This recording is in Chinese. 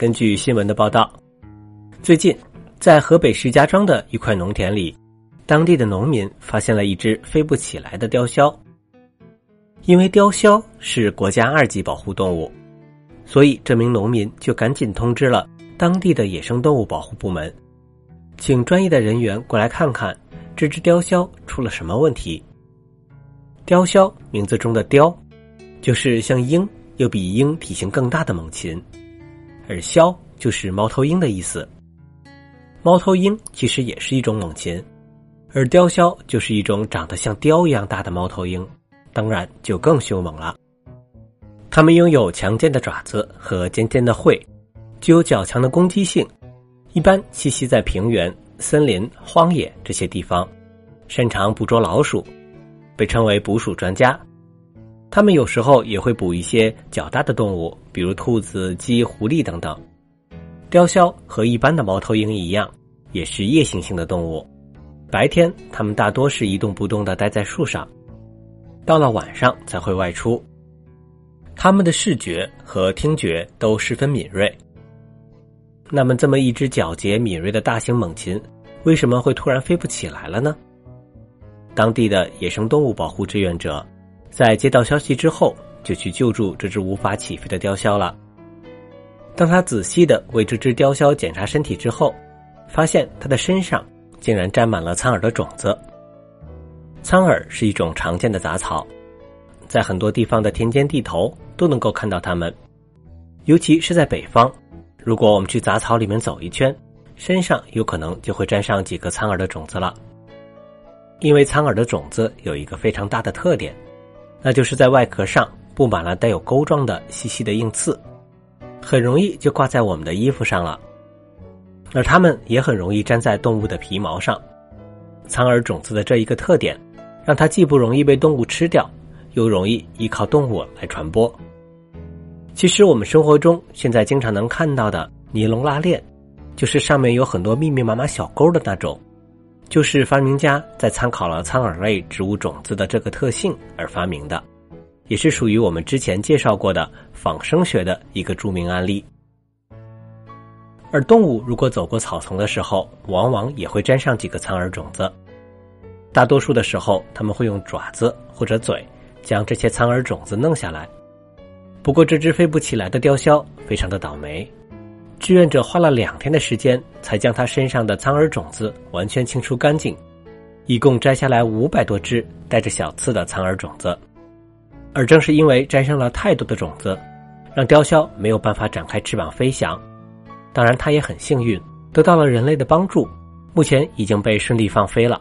根据新闻的报道，最近在河北石家庄的一块农田里，当地的农民发现了一只飞不起来的雕鸮。因为雕鸮是国家二级保护动物，所以这名农民就赶紧通知了当地的野生动物保护部门，请专业的人员过来看看这只雕鸮出了什么问题。雕鸮名字中的“雕”，就是像鹰又比鹰体型更大的猛禽，而“枭”就是猫头鹰的意思。猫头鹰其实也是一种猛禽，而雕鸮就是一种长得像雕一样大的猫头鹰。当然就更凶猛了。它们拥有强健的爪子和尖尖的喙，具有较强的攻击性。一般栖息在平原、森林、荒野这些地方，擅长捕捉老鼠，被称为捕鼠专家。它们有时候也会捕一些较大的动物，比如兔子、鸡、狐狸等等。雕鸮和一般的猫头鹰一样，也是夜行性的动物。白天，它们大多是一动不动的待在树上。到了晚上才会外出，它们的视觉和听觉都十分敏锐。那么，这么一只皎洁敏锐的大型猛禽，为什么会突然飞不起来了呢？当地的野生动物保护志愿者在接到消息之后，就去救助这只无法起飞的雕鸮了。当他仔细的为这只雕鸮检查身体之后，发现它的身上竟然沾满了苍耳的种子。苍耳是一种常见的杂草，在很多地方的田间地头都能够看到它们，尤其是在北方，如果我们去杂草里面走一圈，身上有可能就会沾上几个苍耳的种子了。因为苍耳的种子有一个非常大的特点，那就是在外壳上布满了带有钩状的细细的硬刺，很容易就挂在我们的衣服上了，而它们也很容易粘在动物的皮毛上。苍耳种子的这一个特点。让它既不容易被动物吃掉，又容易依靠动物来传播。其实我们生活中现在经常能看到的尼龙拉链，就是上面有很多密密麻麻小钩的那种，就是发明家在参考了苍耳类植物种子的这个特性而发明的，也是属于我们之前介绍过的仿生学的一个著名案例。而动物如果走过草丛的时候，往往也会沾上几个苍耳种子。大多数的时候，他们会用爪子或者嘴将这些苍耳种子弄下来。不过，这只飞不起来的雕鸮非常的倒霉，志愿者花了两天的时间才将它身上的苍耳种子完全清除干净，一共摘下来五百多只带着小刺的苍耳种子。而正是因为沾上了太多的种子，让雕鸮没有办法展开翅膀飞翔。当然，它也很幸运，得到了人类的帮助，目前已经被顺利放飞了。